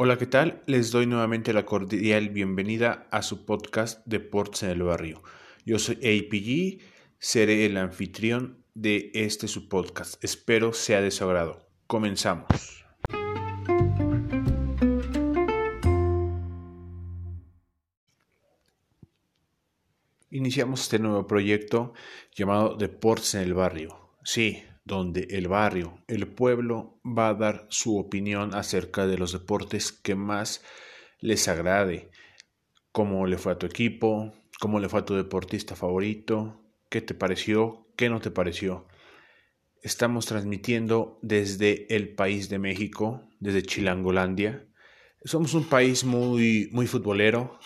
Hola, ¿qué tal? Les doy nuevamente la cordial bienvenida a su podcast Deportes en el Barrio. Yo soy APG, seré el anfitrión de este su podcast. Espero sea de su agrado. Comenzamos. Iniciamos este nuevo proyecto llamado Deportes en el Barrio. Sí, donde el barrio, el pueblo va a dar su opinión acerca de los deportes que más les agrade, cómo le fue a tu equipo, cómo le fue a tu deportista favorito, qué te pareció, qué no te pareció. Estamos transmitiendo desde el país de México, desde Chilangolandia. Somos un país muy, muy futbolero.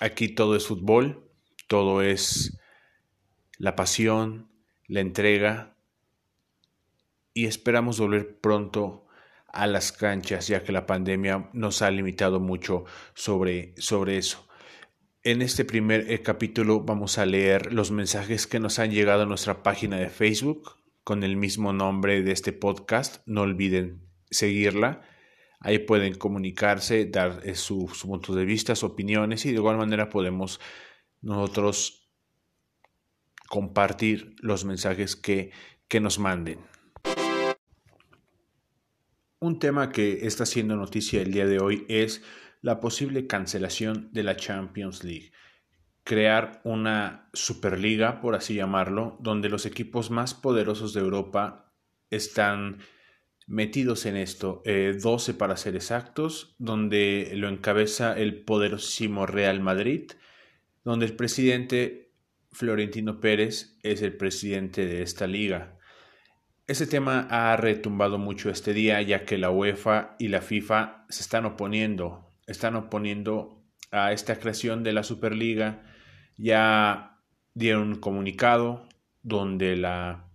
Aquí todo es fútbol, todo es la pasión, la entrega, y esperamos volver pronto a las canchas, ya que la pandemia nos ha limitado mucho sobre, sobre eso. En este primer eh, capítulo vamos a leer los mensajes que nos han llegado a nuestra página de Facebook con el mismo nombre de este podcast. No olviden seguirla. Ahí pueden comunicarse, dar eh, su, su punto de vista, sus opiniones y de igual manera podemos nosotros compartir los mensajes que, que nos manden. Un tema que está siendo noticia el día de hoy es la posible cancelación de la Champions League. Crear una Superliga, por así llamarlo, donde los equipos más poderosos de Europa están metidos en esto, 12 eh, para ser exactos, donde lo encabeza el poderosísimo Real Madrid, donde el presidente Florentino Pérez es el presidente de esta liga. Ese tema ha retumbado mucho este día ya que la UEFA y la FIFA se están oponiendo, están oponiendo a esta creación de la Superliga. Ya dieron un comunicado donde la,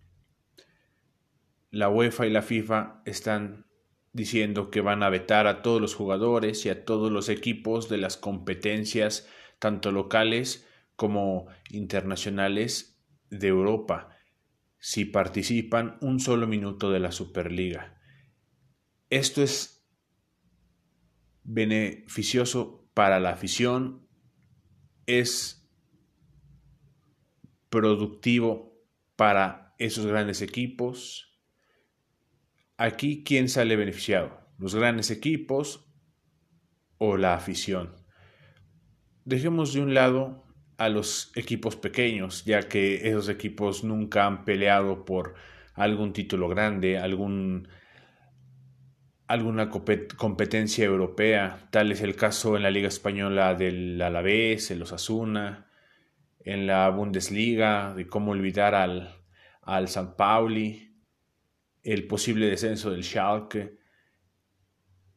la UEFA y la FIFA están diciendo que van a vetar a todos los jugadores y a todos los equipos de las competencias, tanto locales como internacionales de Europa si participan un solo minuto de la Superliga. Esto es beneficioso para la afición, es productivo para esos grandes equipos. Aquí, ¿quién sale beneficiado? ¿Los grandes equipos o la afición? Dejemos de un lado a los equipos pequeños, ya que esos equipos nunca han peleado por algún título grande, algún, alguna competencia europea. Tal es el caso en la Liga Española del Alavés, el Osasuna, en la Bundesliga, de cómo olvidar al, al San Pauli, el posible descenso del Schalke,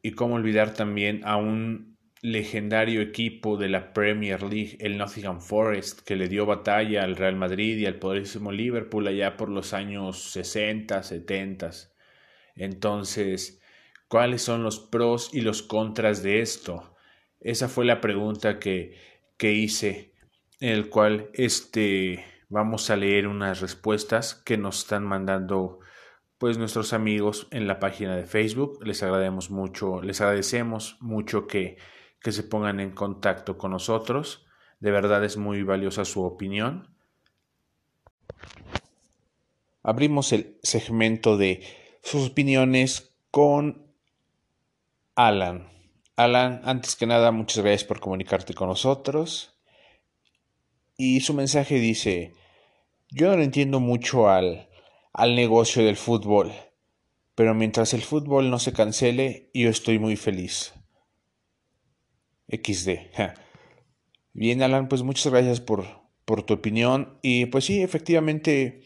y cómo olvidar también a un legendario equipo de la Premier League, el Nottingham Forest, que le dio batalla al Real Madrid y al poderísimo Liverpool allá por los años 60, 70. Entonces, ¿cuáles son los pros y los contras de esto? Esa fue la pregunta que, que hice, en el cual este, vamos a leer unas respuestas que nos están mandando pues nuestros amigos en la página de Facebook. Les agradecemos mucho, les agradecemos mucho que que se pongan en contacto con nosotros. De verdad es muy valiosa su opinión. Abrimos el segmento de sus opiniones con Alan. Alan, antes que nada, muchas gracias por comunicarte con nosotros. Y su mensaje dice, yo no entiendo mucho al, al negocio del fútbol, pero mientras el fútbol no se cancele, yo estoy muy feliz. XD. Bien, Alan, pues muchas gracias por, por tu opinión. Y pues sí, efectivamente,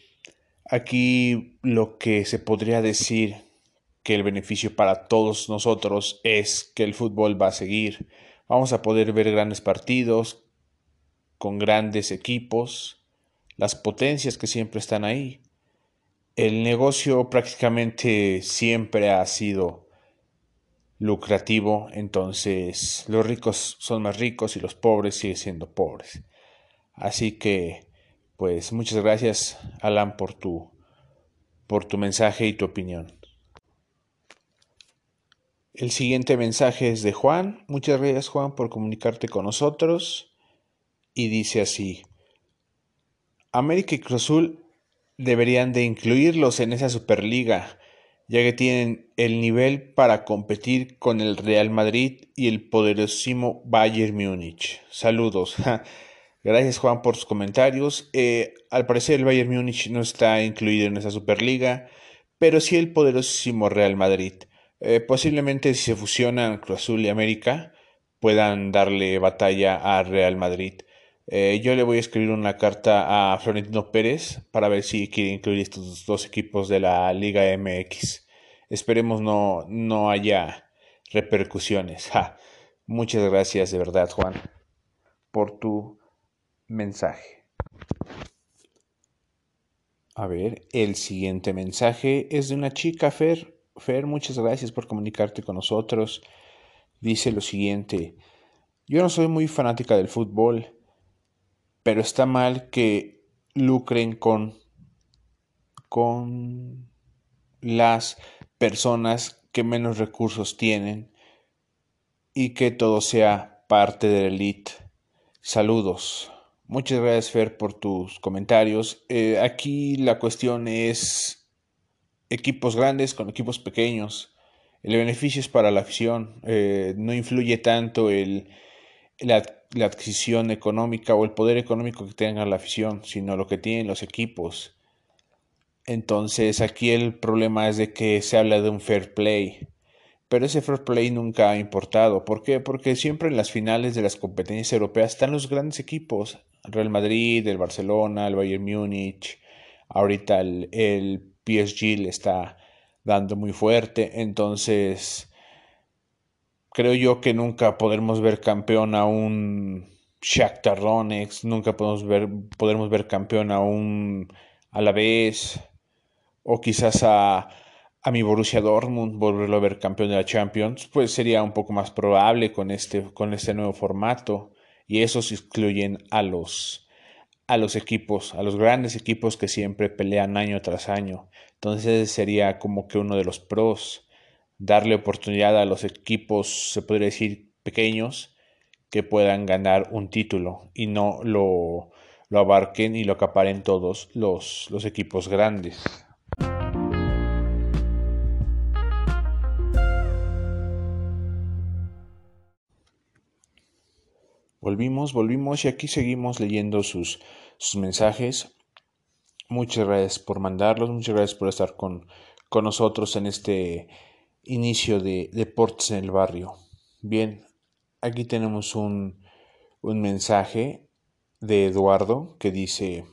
aquí lo que se podría decir que el beneficio para todos nosotros es que el fútbol va a seguir. Vamos a poder ver grandes partidos con grandes equipos, las potencias que siempre están ahí. El negocio prácticamente siempre ha sido lucrativo, entonces los ricos son más ricos y los pobres siguen siendo pobres. Así que, pues muchas gracias, Alan, por tu, por tu mensaje y tu opinión. El siguiente mensaje es de Juan. Muchas gracias Juan por comunicarte con nosotros. Y dice así. América y Cruz Azul deberían de incluirlos en esa Superliga, ya que tienen el nivel para competir con el Real Madrid y el poderosísimo Bayern Múnich. Saludos. Gracias Juan por sus comentarios. Eh, al parecer el Bayern Múnich no está incluido en esa Superliga, pero sí el poderosísimo Real Madrid. Eh, posiblemente si se fusionan Cruz Azul y América puedan darle batalla a Real Madrid. Eh, yo le voy a escribir una carta a Florentino Pérez para ver si quiere incluir estos dos equipos de la Liga MX. Esperemos no, no haya repercusiones. Muchas gracias de verdad, Juan, por tu mensaje. A ver, el siguiente mensaje es de una chica, Fer. Fer, muchas gracias por comunicarte con nosotros. Dice lo siguiente, yo no soy muy fanática del fútbol, pero está mal que lucren con, con las personas que menos recursos tienen y que todo sea parte de la elite. Saludos. Muchas gracias, Fer, por tus comentarios. Eh, aquí la cuestión es equipos grandes con equipos pequeños. El beneficio es para la afición. Eh, no influye tanto el, la, la, adquisición económica o el poder económico que tenga la afición, sino lo que tienen los equipos. Entonces aquí el problema es de que se habla de un fair play pero ese fair play nunca ha importado. ¿Por qué? Porque siempre en las finales de las competencias europeas están los grandes equipos. Real Madrid, el Barcelona, el Bayern Múnich. Ahorita el, el PSG le está dando muy fuerte. Entonces, creo yo que nunca podremos ver campeón a un Shakhtar Donetsk. Nunca podemos ver, podremos ver campeón a un Alavés. O quizás a a mi Borussia Dortmund volverlo a ver campeón de la Champions, pues sería un poco más probable con este, con este nuevo formato. Y esos excluyen a los, a los equipos, a los grandes equipos que siempre pelean año tras año. Entonces sería como que uno de los pros, darle oportunidad a los equipos, se podría decir, pequeños, que puedan ganar un título y no lo, lo abarquen y lo acaparen todos los, los equipos grandes. Volvimos, volvimos y aquí seguimos leyendo sus, sus mensajes. Muchas gracias por mandarlos, muchas gracias por estar con, con nosotros en este inicio de Deportes en el Barrio. Bien, aquí tenemos un, un mensaje de Eduardo que dice,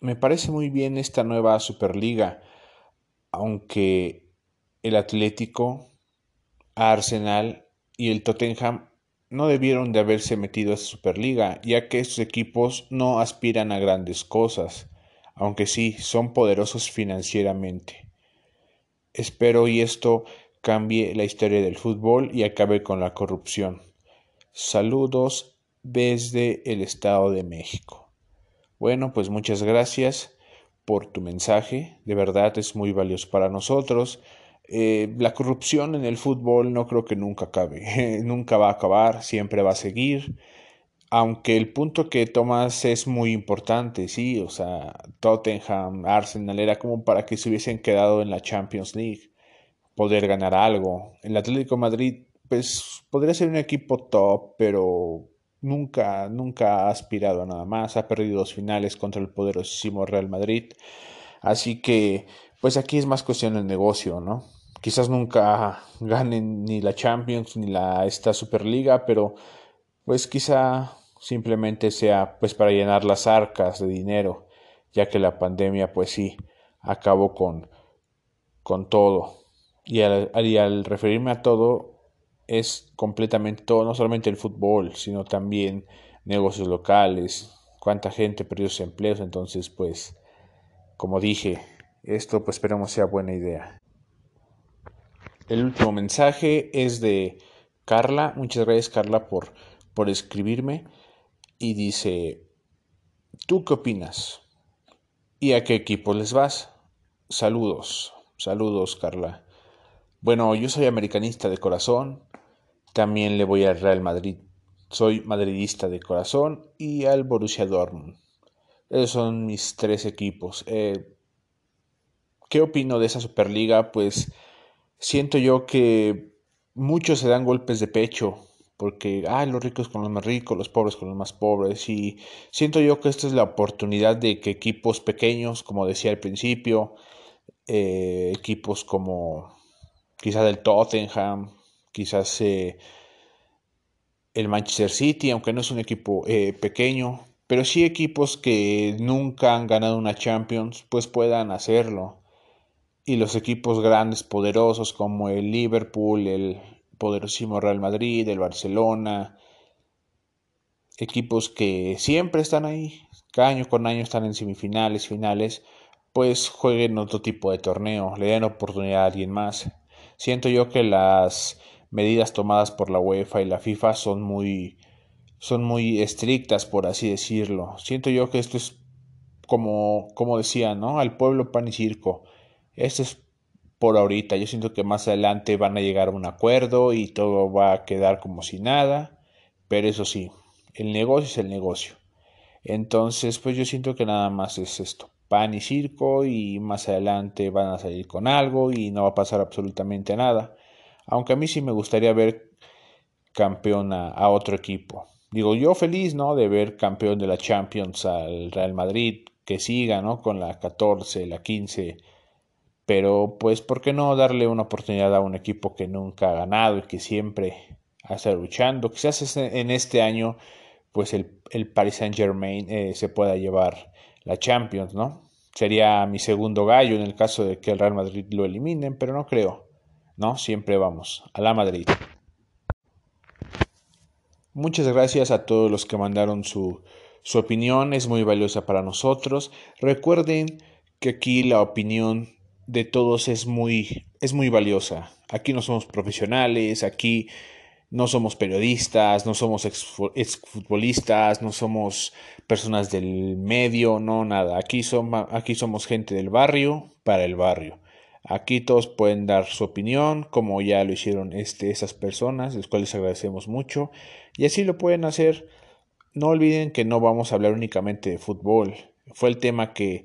me parece muy bien esta nueva Superliga, aunque el Atlético, Arsenal y el Tottenham no debieron de haberse metido a esta Superliga, ya que estos equipos no aspiran a grandes cosas, aunque sí son poderosos financieramente. Espero y esto cambie la historia del fútbol y acabe con la corrupción. Saludos desde el Estado de México. Bueno, pues muchas gracias por tu mensaje, de verdad es muy valioso para nosotros. Eh, la corrupción en el fútbol no creo que nunca acabe, nunca va a acabar, siempre va a seguir, aunque el punto que tomas es muy importante, sí, o sea, Tottenham, Arsenal era como para que se hubiesen quedado en la Champions League, poder ganar algo. El Atlético Madrid, pues podría ser un equipo top, pero nunca, nunca ha aspirado a nada más, ha perdido dos finales contra el poderosísimo Real Madrid, así que, pues aquí es más cuestión del negocio, ¿no? quizás nunca ganen ni la Champions ni la esta Superliga, pero pues quizá simplemente sea pues para llenar las arcas de dinero, ya que la pandemia pues sí acabó con, con todo. Y al, y al referirme a todo es completamente todo, no solamente el fútbol, sino también negocios locales, cuánta gente perdió sus empleos, entonces pues como dije, esto pues esperemos sea buena idea. El último mensaje es de Carla. Muchas gracias Carla por, por escribirme. Y dice, ¿tú qué opinas? ¿Y a qué equipo les vas? Saludos, saludos Carla. Bueno, yo soy americanista de corazón, también le voy al Real Madrid. Soy madridista de corazón y al Borussia Dortmund. Esos son mis tres equipos. Eh, ¿Qué opino de esa Superliga? Pues siento yo que muchos se dan golpes de pecho porque, ah, los ricos con los más ricos, los pobres con los más pobres. Y siento yo que esta es la oportunidad de que equipos pequeños, como decía al principio, eh, equipos como quizás el Tottenham, quizás eh, el Manchester City, aunque no es un equipo eh, pequeño, pero sí equipos que nunca han ganado una Champions, pues puedan hacerlo. Y los equipos grandes, poderosos como el Liverpool, el poderosísimo Real Madrid, el Barcelona, equipos que siempre están ahí, cada año con año están en semifinales, finales, pues jueguen otro tipo de torneo, le den oportunidad a alguien más. Siento yo que las medidas tomadas por la UEFA y la FIFA son muy son muy estrictas, por así decirlo. Siento yo que esto es como, como decía, ¿no? Al pueblo pan y circo. Esto es por ahorita. Yo siento que más adelante van a llegar a un acuerdo y todo va a quedar como si nada. Pero eso sí, el negocio es el negocio. Entonces, pues yo siento que nada más es esto. Pan y circo y más adelante van a salir con algo y no va a pasar absolutamente nada. Aunque a mí sí me gustaría ver campeón a otro equipo digo yo feliz, ¿no? De ver campeón de la Champions al Real Madrid, que siga, ¿no? Con la 14, la 15. Pero pues, ¿por qué no darle una oportunidad a un equipo que nunca ha ganado y que siempre ha estado luchando? Quizás en este año, pues el, el Paris Saint Germain eh, se pueda llevar la Champions, ¿no? Sería mi segundo gallo en el caso de que el Real Madrid lo eliminen, pero no creo, ¿no? Siempre vamos a la Madrid. Muchas gracias a todos los que mandaron su, su opinión, es muy valiosa para nosotros. Recuerden que aquí la opinión de todos es muy, es muy valiosa. Aquí no somos profesionales, aquí no somos periodistas, no somos exfutbolistas, no somos personas del medio, no nada. Aquí, aquí somos gente del barrio para el barrio. Aquí todos pueden dar su opinión, como ya lo hicieron este, esas personas, les cuales agradecemos mucho. Y así lo pueden hacer. No olviden que no vamos a hablar únicamente de fútbol. Fue el tema que,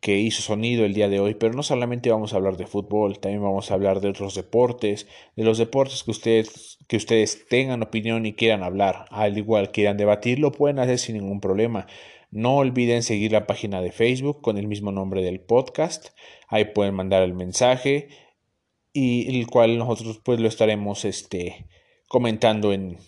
que hizo sonido el día de hoy, pero no solamente vamos a hablar de fútbol, también vamos a hablar de otros deportes, de los deportes que ustedes, que ustedes tengan opinión y quieran hablar, al igual quieran debatir, lo pueden hacer sin ningún problema. No olviden seguir la página de Facebook con el mismo nombre del podcast. Ahí pueden mandar el mensaje y el cual nosotros pues lo estaremos este, comentando en,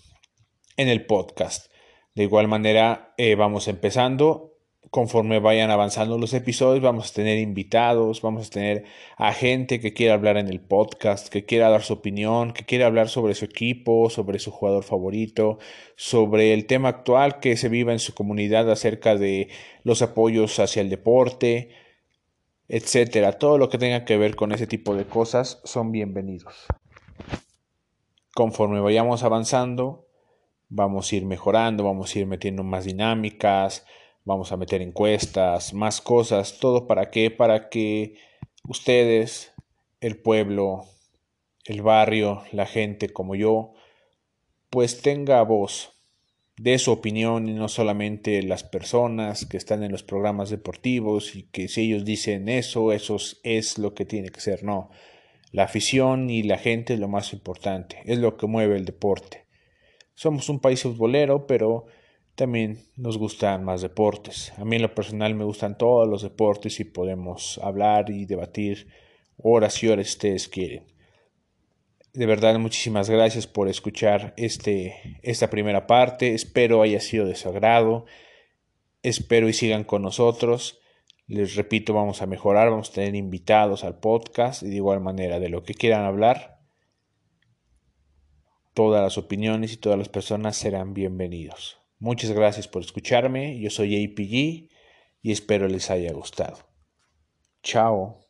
en el podcast. De igual manera eh, vamos empezando conforme vayan avanzando los episodios, vamos a tener invitados, vamos a tener a gente que quiera hablar en el podcast, que quiera dar su opinión, que quiera hablar sobre su equipo, sobre su jugador favorito, sobre el tema actual que se viva en su comunidad acerca de los apoyos hacia el deporte, etcétera. Todo lo que tenga que ver con ese tipo de cosas son bienvenidos. Conforme vayamos avanzando, vamos a ir mejorando, vamos a ir metiendo más dinámicas, vamos a meter encuestas, más cosas, todo para qué, para que ustedes, el pueblo, el barrio, la gente como yo, pues tenga voz de su opinión y no solamente las personas que están en los programas deportivos y que si ellos dicen eso, eso es lo que tiene que ser, no. La afición y la gente es lo más importante, es lo que mueve el deporte. Somos un país futbolero, pero también nos gustan más deportes. A mí en lo personal me gustan todos los deportes y podemos hablar y debatir horas y horas si ustedes quieren. De verdad, muchísimas gracias por escuchar este, esta primera parte. Espero haya sido de su agrado. Espero y sigan con nosotros. Les repito, vamos a mejorar, vamos a tener invitados al podcast y de igual manera de lo que quieran hablar. Todas las opiniones y todas las personas serán bienvenidos. Muchas gracias por escucharme. Yo soy APG y espero les haya gustado. Chao.